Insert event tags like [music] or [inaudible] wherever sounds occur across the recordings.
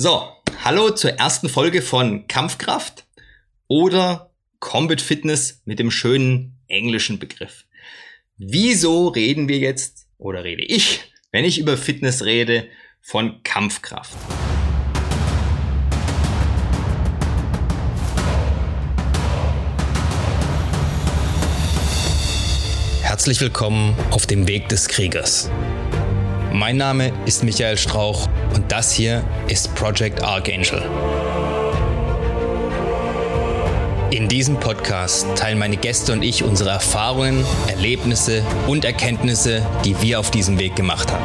So, hallo zur ersten Folge von Kampfkraft oder Combat Fitness mit dem schönen englischen Begriff. Wieso reden wir jetzt oder rede ich, wenn ich über Fitness rede, von Kampfkraft? Herzlich willkommen auf dem Weg des Kriegers. Mein Name ist Michael Strauch und das hier ist Project Archangel. In diesem Podcast teilen meine Gäste und ich unsere Erfahrungen, Erlebnisse und Erkenntnisse, die wir auf diesem Weg gemacht haben.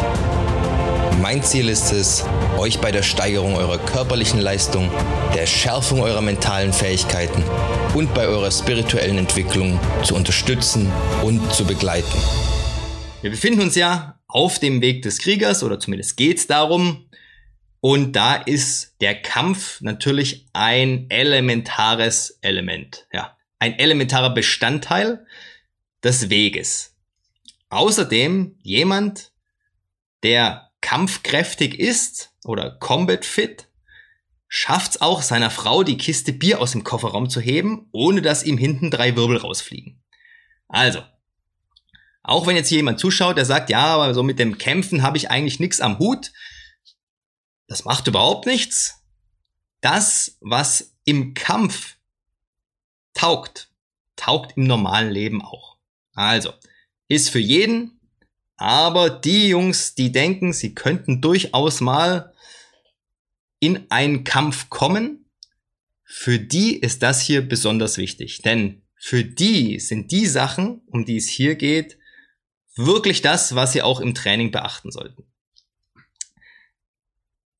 Mein Ziel ist es, euch bei der Steigerung eurer körperlichen Leistung, der Schärfung eurer mentalen Fähigkeiten und bei eurer spirituellen Entwicklung zu unterstützen und zu begleiten. Wir befinden uns ja auf dem Weg des Kriegers oder zumindest geht's darum. Und da ist der Kampf natürlich ein elementares Element, ja, ein elementarer Bestandteil des Weges. Außerdem jemand, der kampfkräftig ist oder combat fit, schafft's auch seiner Frau die Kiste Bier aus dem Kofferraum zu heben, ohne dass ihm hinten drei Wirbel rausfliegen. Also, auch wenn jetzt hier jemand zuschaut, der sagt, ja, aber so mit dem Kämpfen habe ich eigentlich nichts am Hut. Das macht überhaupt nichts. Das, was im Kampf taugt, taugt im normalen Leben auch. Also, ist für jeden, aber die Jungs, die denken, sie könnten durchaus mal in einen Kampf kommen, für die ist das hier besonders wichtig. Denn für die sind die Sachen, um die es hier geht, wirklich das, was Sie auch im Training beachten sollten.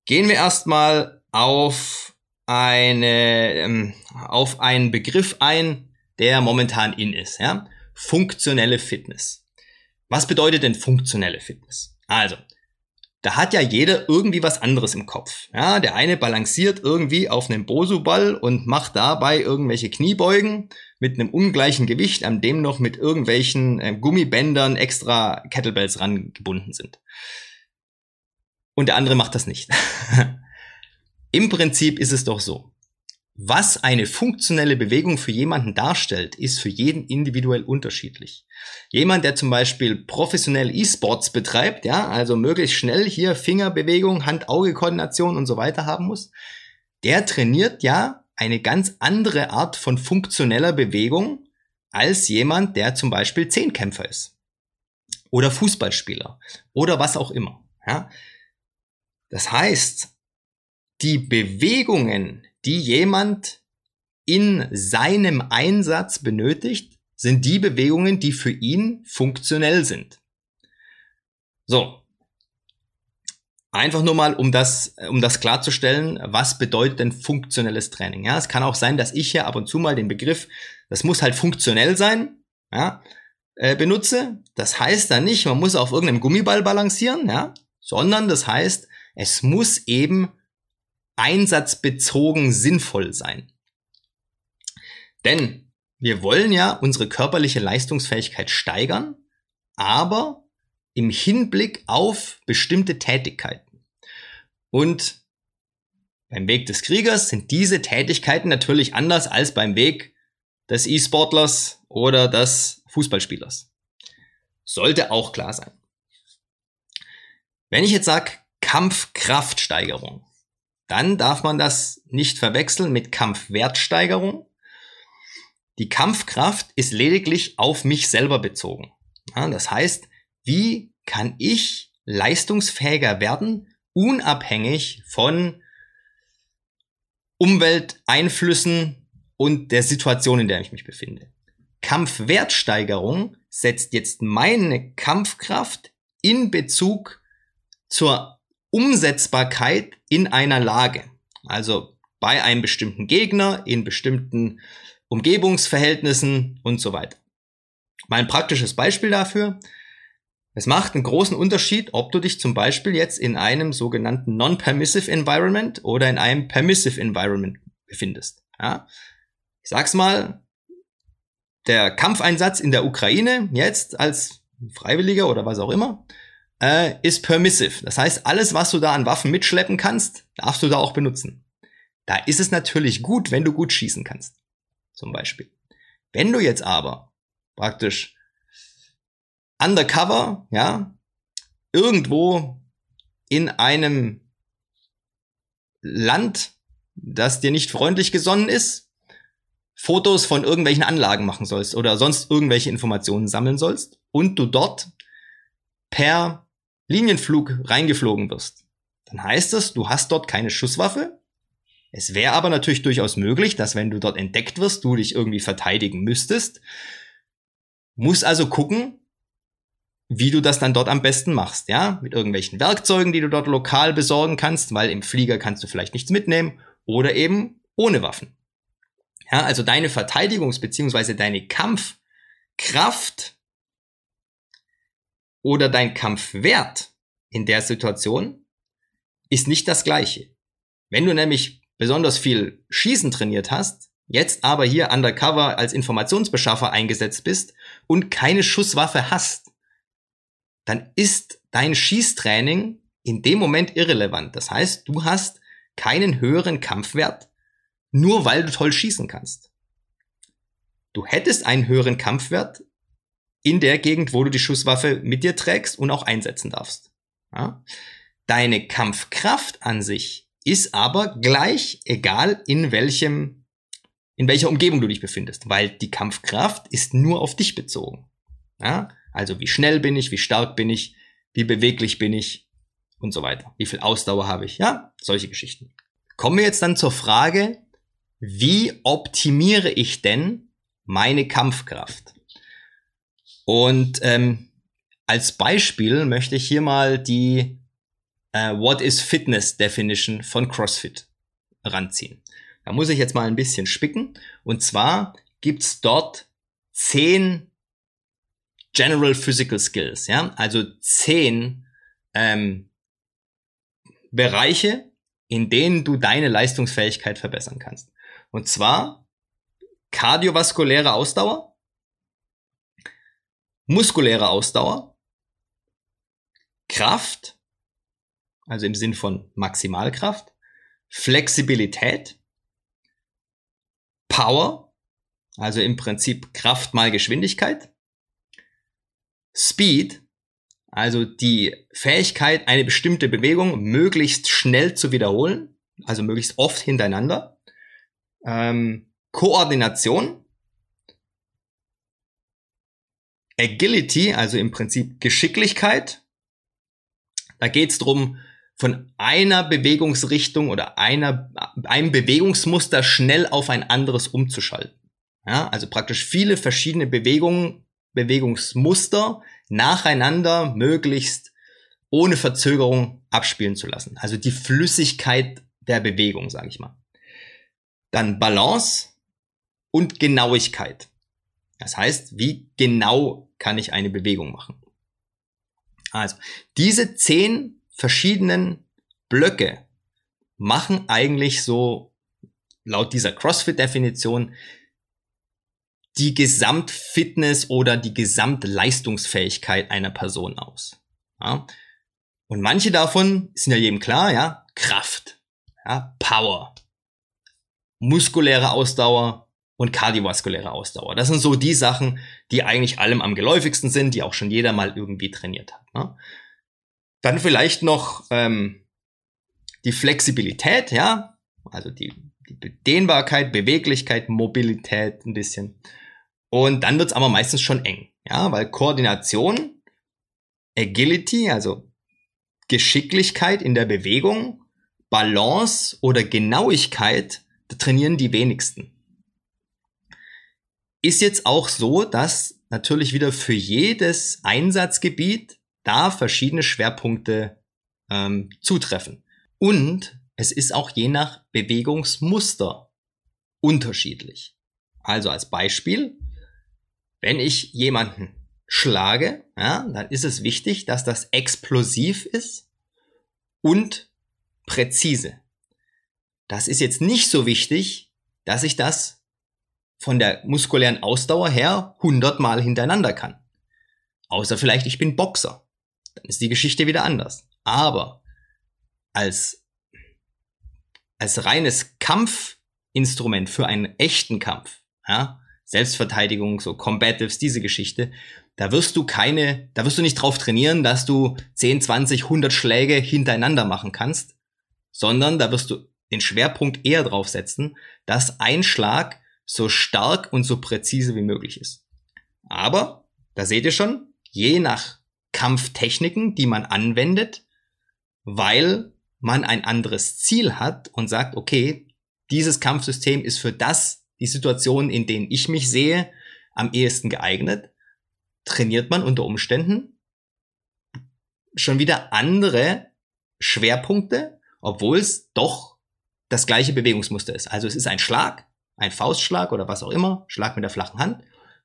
Gehen wir erstmal auf eine, ähm, auf einen Begriff ein, der momentan in ist, ja? Funktionelle Fitness. Was bedeutet denn funktionelle Fitness? Also, da hat ja jeder irgendwie was anderes im Kopf. Ja, der eine balanciert irgendwie auf einem Bosu-Ball und macht dabei irgendwelche Kniebeugen mit einem ungleichen Gewicht, an dem noch mit irgendwelchen äh, Gummibändern extra Kettlebells rangebunden sind. Und der andere macht das nicht. [laughs] Im Prinzip ist es doch so. Was eine funktionelle Bewegung für jemanden darstellt, ist für jeden individuell unterschiedlich. Jemand, der zum Beispiel professionell E-Sports betreibt, ja, also möglichst schnell hier Fingerbewegung, Hand-Auge-Koordination und so weiter haben muss, der trainiert ja eine ganz andere Art von funktioneller Bewegung als jemand, der zum Beispiel Zehnkämpfer ist. Oder Fußballspieler. Oder was auch immer. Ja. Das heißt, die Bewegungen, die jemand in seinem Einsatz benötigt, sind die Bewegungen, die für ihn funktionell sind. So. Einfach nur mal, um das, um das klarzustellen, was bedeutet denn funktionelles Training? Ja, es kann auch sein, dass ich hier ab und zu mal den Begriff, das muss halt funktionell sein, ja, äh, benutze. Das heißt dann nicht, man muss auf irgendeinem Gummiball balancieren, ja, sondern das heißt, es muss eben einsatzbezogen sinnvoll sein. Denn wir wollen ja unsere körperliche Leistungsfähigkeit steigern, aber im Hinblick auf bestimmte Tätigkeiten. Und beim Weg des Kriegers sind diese Tätigkeiten natürlich anders als beim Weg des E-Sportlers oder des Fußballspielers. Sollte auch klar sein. Wenn ich jetzt sage Kampfkraftsteigerung, dann darf man das nicht verwechseln mit Kampfwertsteigerung. Die Kampfkraft ist lediglich auf mich selber bezogen. Das heißt, wie kann ich leistungsfähiger werden, unabhängig von Umwelteinflüssen und der Situation, in der ich mich befinde. Kampfwertsteigerung setzt jetzt meine Kampfkraft in Bezug zur Umsetzbarkeit in einer Lage. Also bei einem bestimmten Gegner, in bestimmten Umgebungsverhältnissen und so weiter. Mein praktisches Beispiel dafür. Es macht einen großen Unterschied, ob du dich zum Beispiel jetzt in einem sogenannten Non-Permissive Environment oder in einem Permissive Environment befindest. Ja? Ich sag's mal, der Kampfeinsatz in der Ukraine jetzt als Freiwilliger oder was auch immer äh, ist permissive. Das heißt, alles, was du da an Waffen mitschleppen kannst, darfst du da auch benutzen. Da ist es natürlich gut, wenn du gut schießen kannst. Zum Beispiel. Wenn du jetzt aber praktisch undercover, ja, irgendwo in einem Land, das dir nicht freundlich gesonnen ist, Fotos von irgendwelchen Anlagen machen sollst oder sonst irgendwelche Informationen sammeln sollst und du dort per Linienflug reingeflogen wirst, dann heißt das, du hast dort keine Schusswaffe. Es wäre aber natürlich durchaus möglich, dass wenn du dort entdeckt wirst, du dich irgendwie verteidigen müsstest. Muss also gucken, wie du das dann dort am besten machst, ja? Mit irgendwelchen Werkzeugen, die du dort lokal besorgen kannst, weil im Flieger kannst du vielleicht nichts mitnehmen oder eben ohne Waffen. Ja, also deine Verteidigungs- bzw. deine Kampfkraft oder dein Kampfwert in der Situation ist nicht das gleiche. Wenn du nämlich besonders viel Schießen trainiert hast, jetzt aber hier undercover als Informationsbeschaffer eingesetzt bist und keine Schusswaffe hast, dann ist dein Schießtraining in dem Moment irrelevant. Das heißt, du hast keinen höheren Kampfwert, nur weil du toll schießen kannst. Du hättest einen höheren Kampfwert in der Gegend, wo du die Schusswaffe mit dir trägst und auch einsetzen darfst. Ja? Deine Kampfkraft an sich ist aber gleich, egal in welchem, in welcher Umgebung du dich befindest, weil die Kampfkraft ist nur auf dich bezogen. Ja? Also wie schnell bin ich, wie stark bin ich, wie beweglich bin ich und so weiter. Wie viel Ausdauer habe ich? Ja, solche Geschichten. Kommen wir jetzt dann zur Frage, wie optimiere ich denn meine Kampfkraft? Und ähm, als Beispiel möchte ich hier mal die äh, What is Fitness Definition von CrossFit ranziehen. Da muss ich jetzt mal ein bisschen spicken. Und zwar gibt's dort zehn General Physical Skills, ja, also zehn ähm, Bereiche, in denen du deine Leistungsfähigkeit verbessern kannst. Und zwar kardiovaskuläre Ausdauer, muskuläre Ausdauer, Kraft, also im Sinn von Maximalkraft, Flexibilität, Power, also im Prinzip Kraft mal Geschwindigkeit, Speed, also die Fähigkeit, eine bestimmte Bewegung möglichst schnell zu wiederholen, also möglichst oft hintereinander. Ähm, Koordination. Agility, also im Prinzip Geschicklichkeit. Da geht es darum, von einer Bewegungsrichtung oder einer, einem Bewegungsmuster schnell auf ein anderes umzuschalten. Ja, also praktisch viele verschiedene Bewegungen Bewegungsmuster nacheinander möglichst ohne Verzögerung abspielen zu lassen. Also die Flüssigkeit der Bewegung, sage ich mal. Dann Balance und Genauigkeit. Das heißt, wie genau kann ich eine Bewegung machen? Also, diese zehn verschiedenen Blöcke machen eigentlich so laut dieser CrossFit-Definition die Gesamtfitness oder die Gesamtleistungsfähigkeit einer Person aus. Ja? Und manche davon sind ja jedem klar, ja, Kraft, ja, Power, muskuläre Ausdauer und kardiovaskuläre Ausdauer. Das sind so die Sachen, die eigentlich allem am geläufigsten sind, die auch schon jeder mal irgendwie trainiert hat. Ne? Dann vielleicht noch ähm, die Flexibilität, ja, also die, die Dehnbarkeit, Beweglichkeit, Mobilität ein bisschen. Und dann wird's aber meistens schon eng. Ja, weil Koordination, Agility, also Geschicklichkeit in der Bewegung, Balance oder Genauigkeit, trainieren die wenigsten. Ist jetzt auch so, dass natürlich wieder für jedes Einsatzgebiet da verschiedene Schwerpunkte ähm, zutreffen. Und es ist auch je nach Bewegungsmuster unterschiedlich. Also als Beispiel, wenn ich jemanden schlage, ja, dann ist es wichtig, dass das explosiv ist und präzise. Das ist jetzt nicht so wichtig, dass ich das von der muskulären Ausdauer her hundertmal hintereinander kann. Außer vielleicht ich bin Boxer. dann ist die Geschichte wieder anders. Aber als, als reines Kampfinstrument für einen echten Kampf, ja, Selbstverteidigung, so Combatives, diese Geschichte, da wirst du keine, da wirst du nicht drauf trainieren, dass du 10, 20, 100 Schläge hintereinander machen kannst, sondern da wirst du den Schwerpunkt eher drauf setzen, dass ein Schlag so stark und so präzise wie möglich ist. Aber, da seht ihr schon, je nach Kampftechniken, die man anwendet, weil man ein anderes Ziel hat und sagt, okay, dieses Kampfsystem ist für das, die Situation, in denen ich mich sehe, am ehesten geeignet, trainiert man unter Umständen schon wieder andere Schwerpunkte, obwohl es doch das gleiche Bewegungsmuster ist. Also es ist ein Schlag, ein Faustschlag oder was auch immer, Schlag mit der flachen Hand.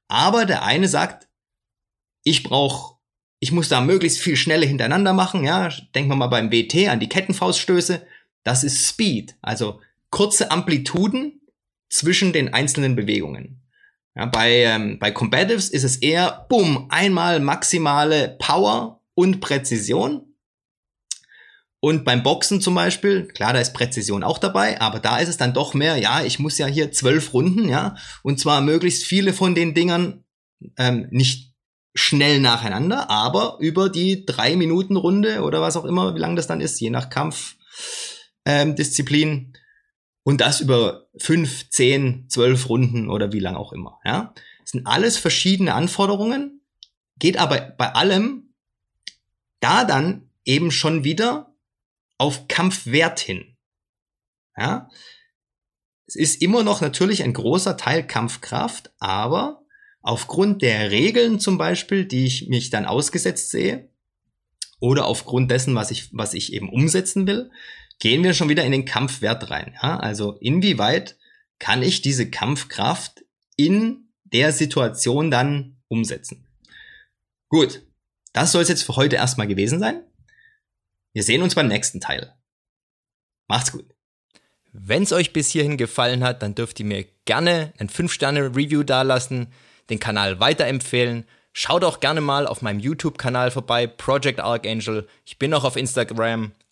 Aber der eine sagt, ich brauche, ich muss da möglichst viel schneller hintereinander machen. Ja, denken wir mal beim WT an die Kettenfauststöße. Das ist Speed, also kurze Amplituden zwischen den einzelnen Bewegungen. Ja, bei, ähm, bei Combatives ist es eher, bumm, einmal maximale Power und Präzision. Und beim Boxen zum Beispiel, klar, da ist Präzision auch dabei, aber da ist es dann doch mehr, ja, ich muss ja hier zwölf Runden, ja, und zwar möglichst viele von den Dingern ähm, nicht schnell nacheinander, aber über die drei Minuten Runde oder was auch immer, wie lang das dann ist, je nach Kampfdisziplin. Ähm, und das über fünf, zehn, zwölf Runden oder wie lang auch immer. Ja, das sind alles verschiedene Anforderungen, geht aber bei allem da dann eben schon wieder auf Kampfwert hin. Ja, es ist immer noch natürlich ein großer Teil Kampfkraft, aber aufgrund der Regeln zum Beispiel, die ich mich dann ausgesetzt sehe, oder aufgrund dessen, was ich, was ich eben umsetzen will, gehen wir schon wieder in den Kampfwert rein. Ja? Also inwieweit kann ich diese Kampfkraft in der Situation dann umsetzen? Gut, das soll es jetzt für heute erstmal gewesen sein. Wir sehen uns beim nächsten Teil. Macht's gut. Wenn es euch bis hierhin gefallen hat, dann dürft ihr mir gerne ein 5-Sterne-Review dalassen, den Kanal weiterempfehlen. Schaut auch gerne mal auf meinem YouTube-Kanal vorbei, Project Archangel. Ich bin auch auf Instagram,